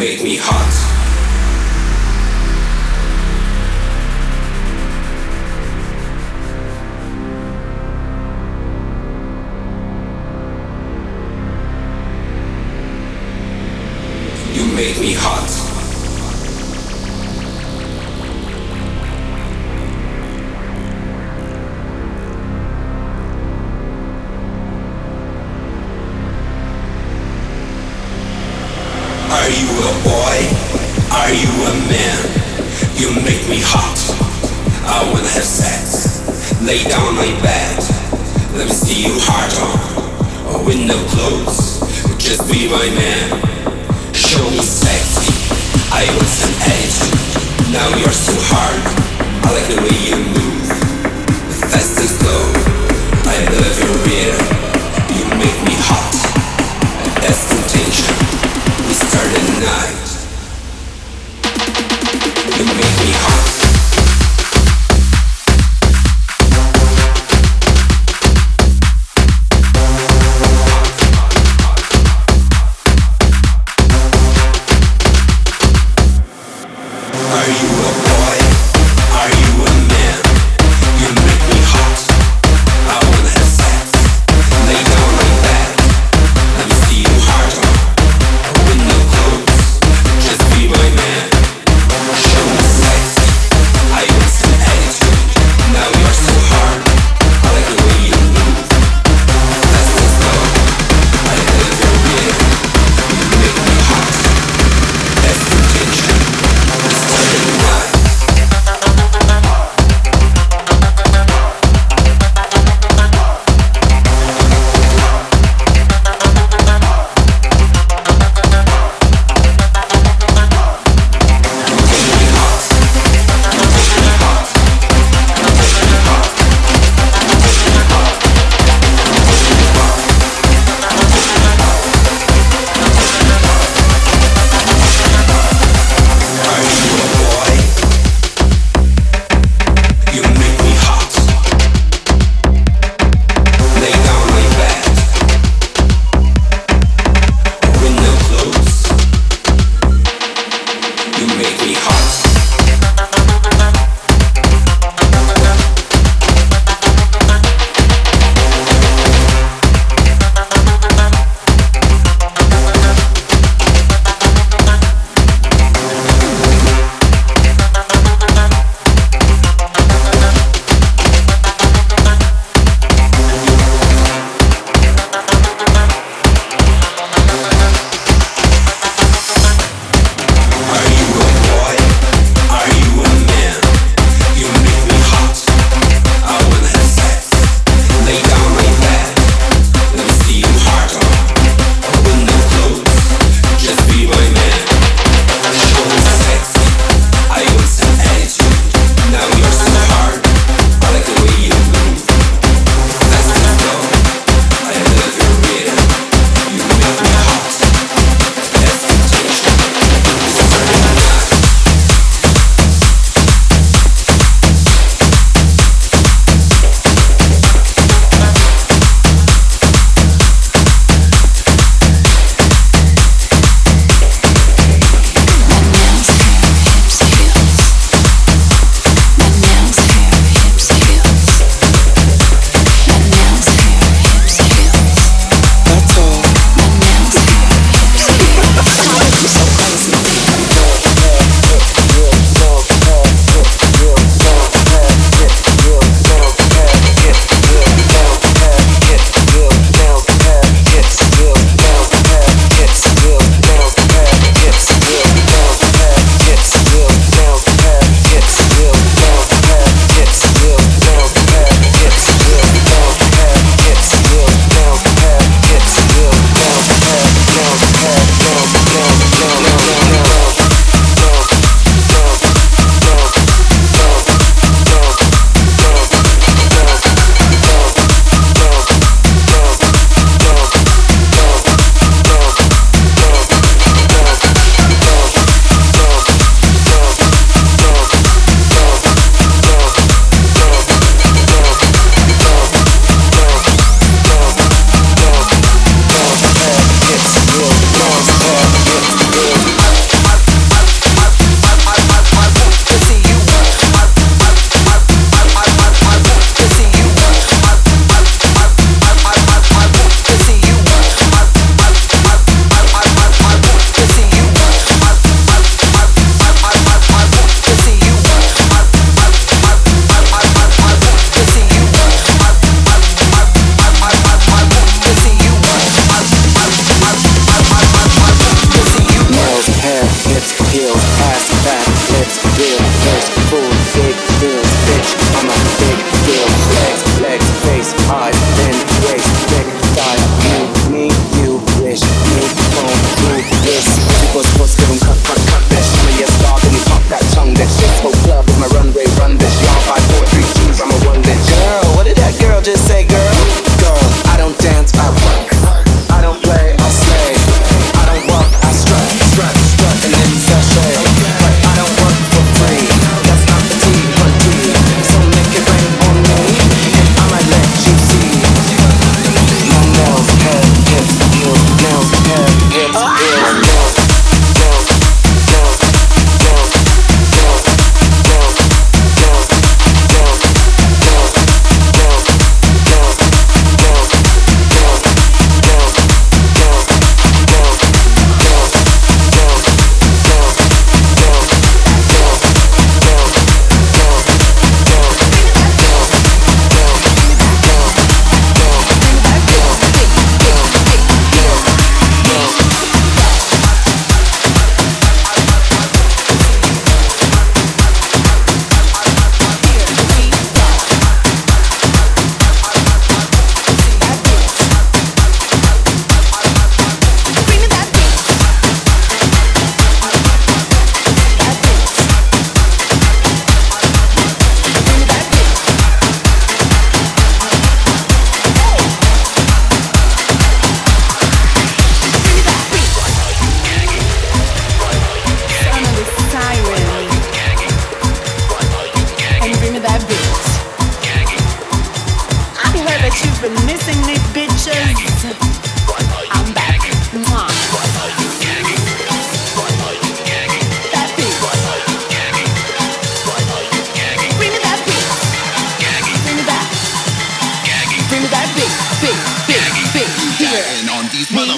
make me hot.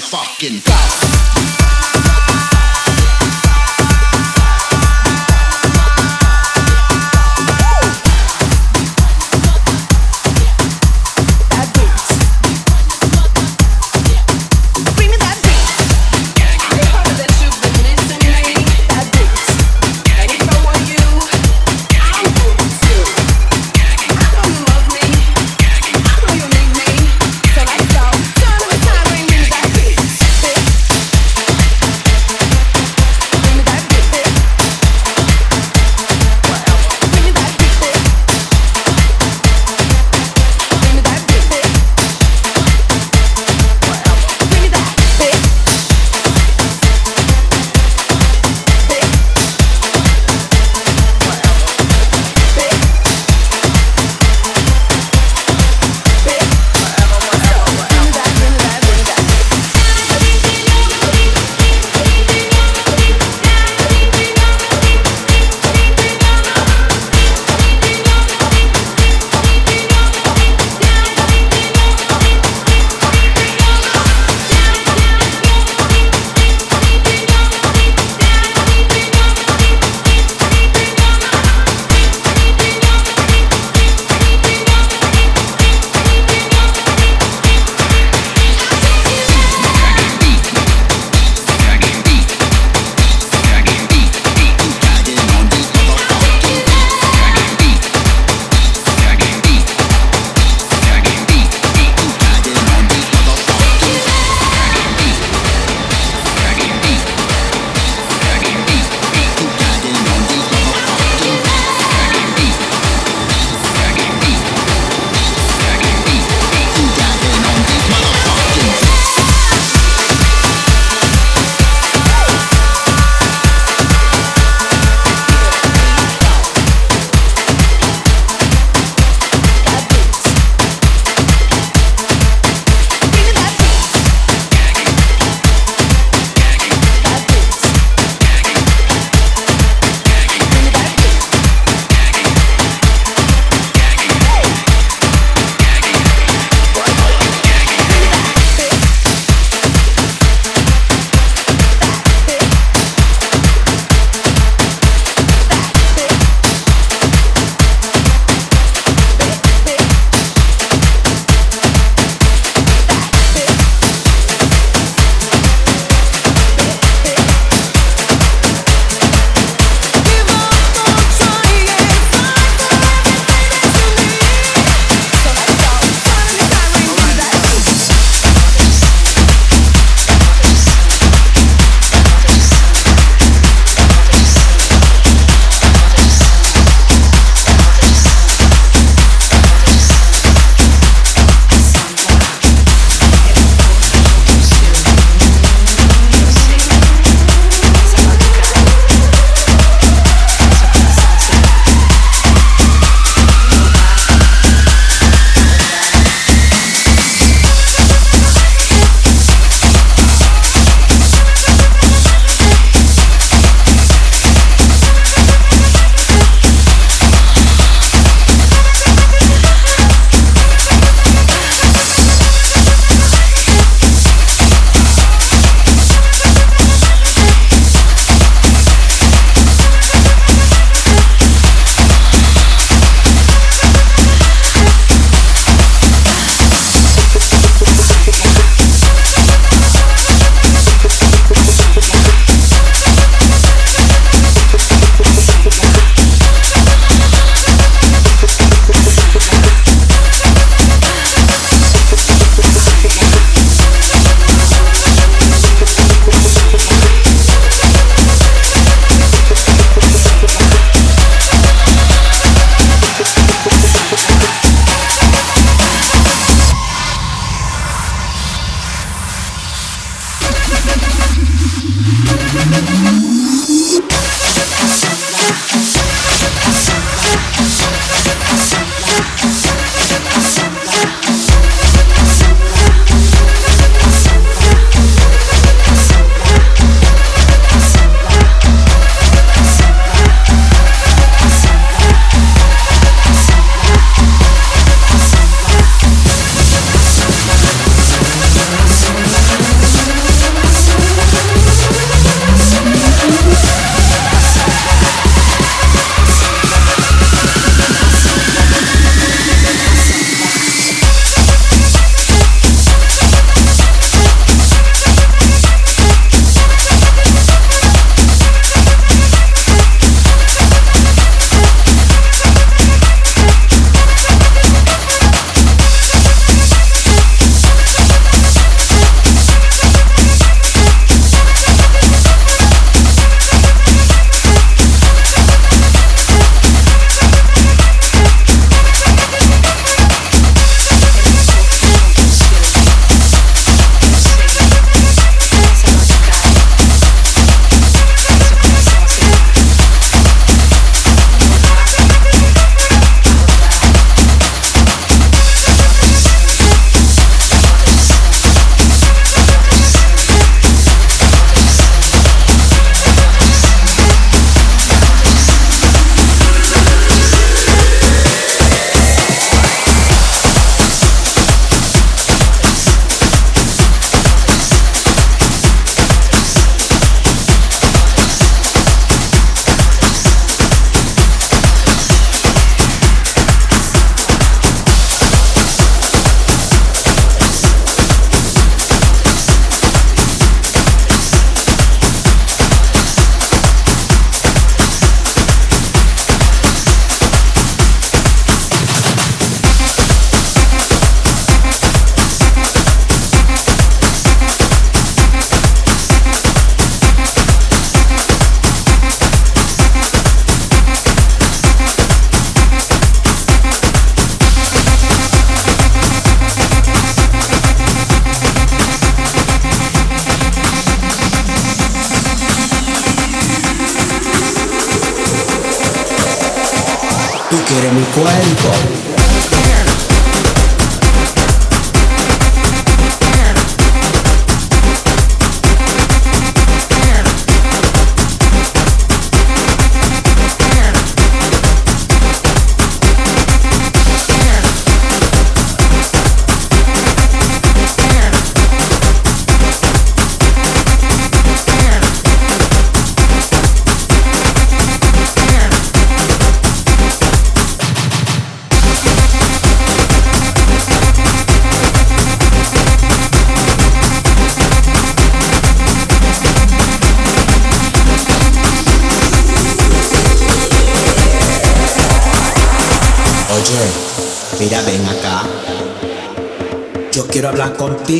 fucking.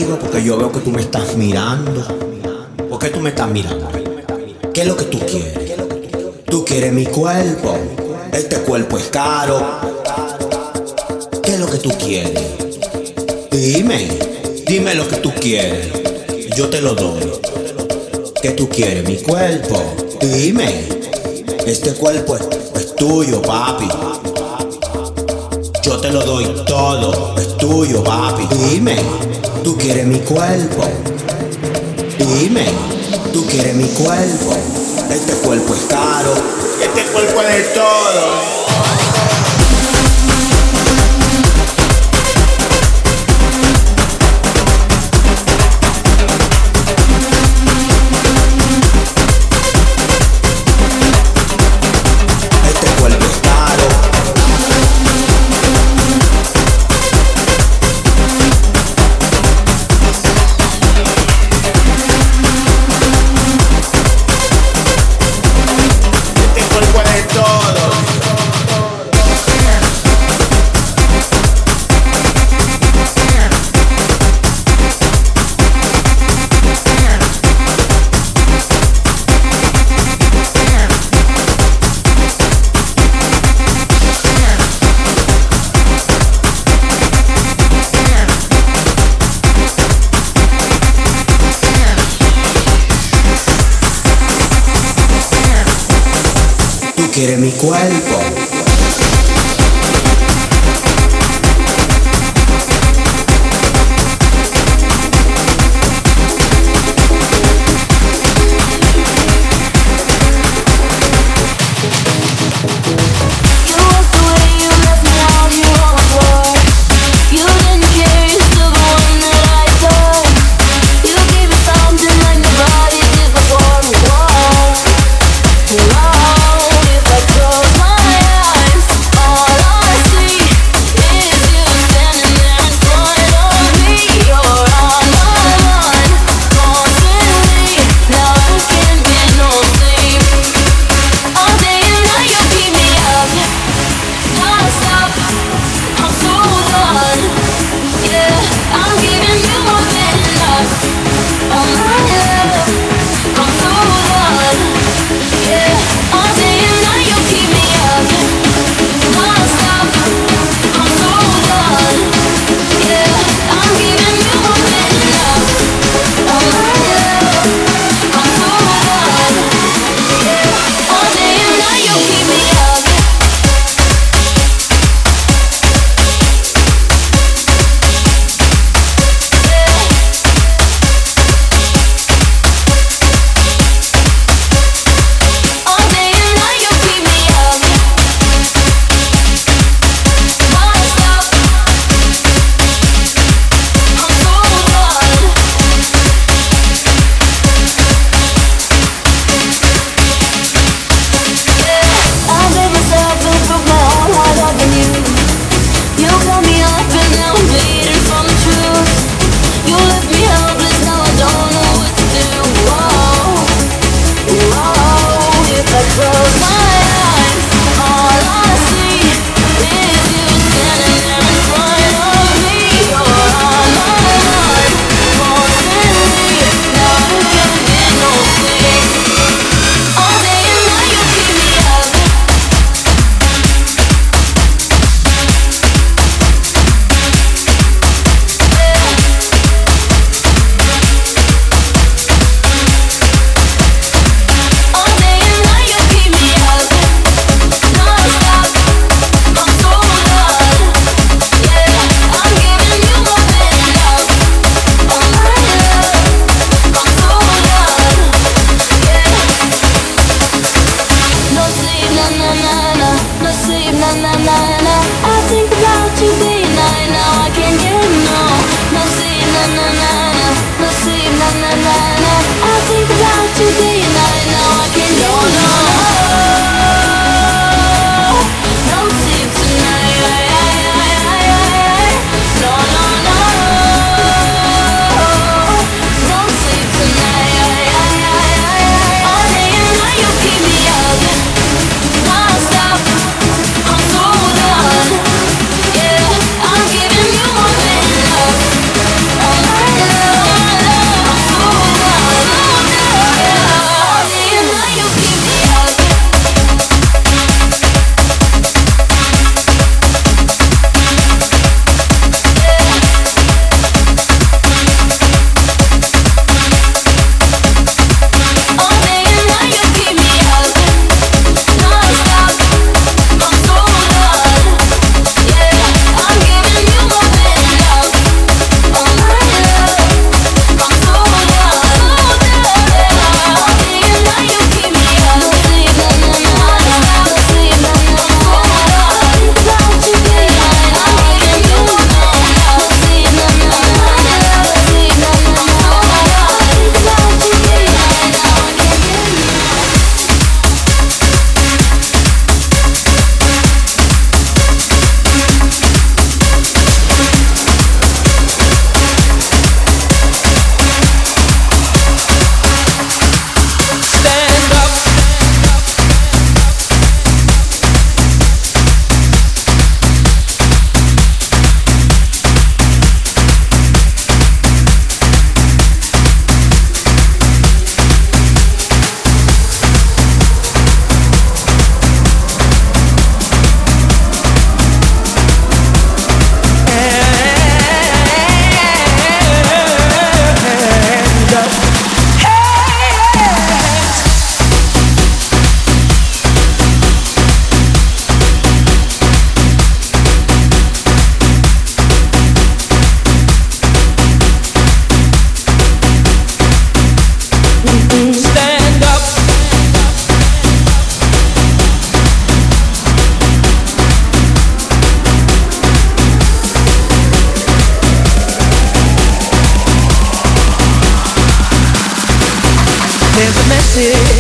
Porque yo veo que tú me estás mirando. ¿Por qué tú me estás mirando? ¿Qué es lo que tú quieres? Tú quieres mi cuerpo. Este cuerpo es caro. ¿Qué es lo que tú quieres? Dime, dime lo que tú quieres. Yo te lo doy. ¿Qué tú quieres? Mi cuerpo. Dime. Este cuerpo es tuyo, papi. Yo te lo doy todo, es tuyo, papi. Dime, tú quieres mi cuerpo. Dime, tú quieres mi cuerpo. Este cuerpo es caro, este cuerpo es de todo. Well. music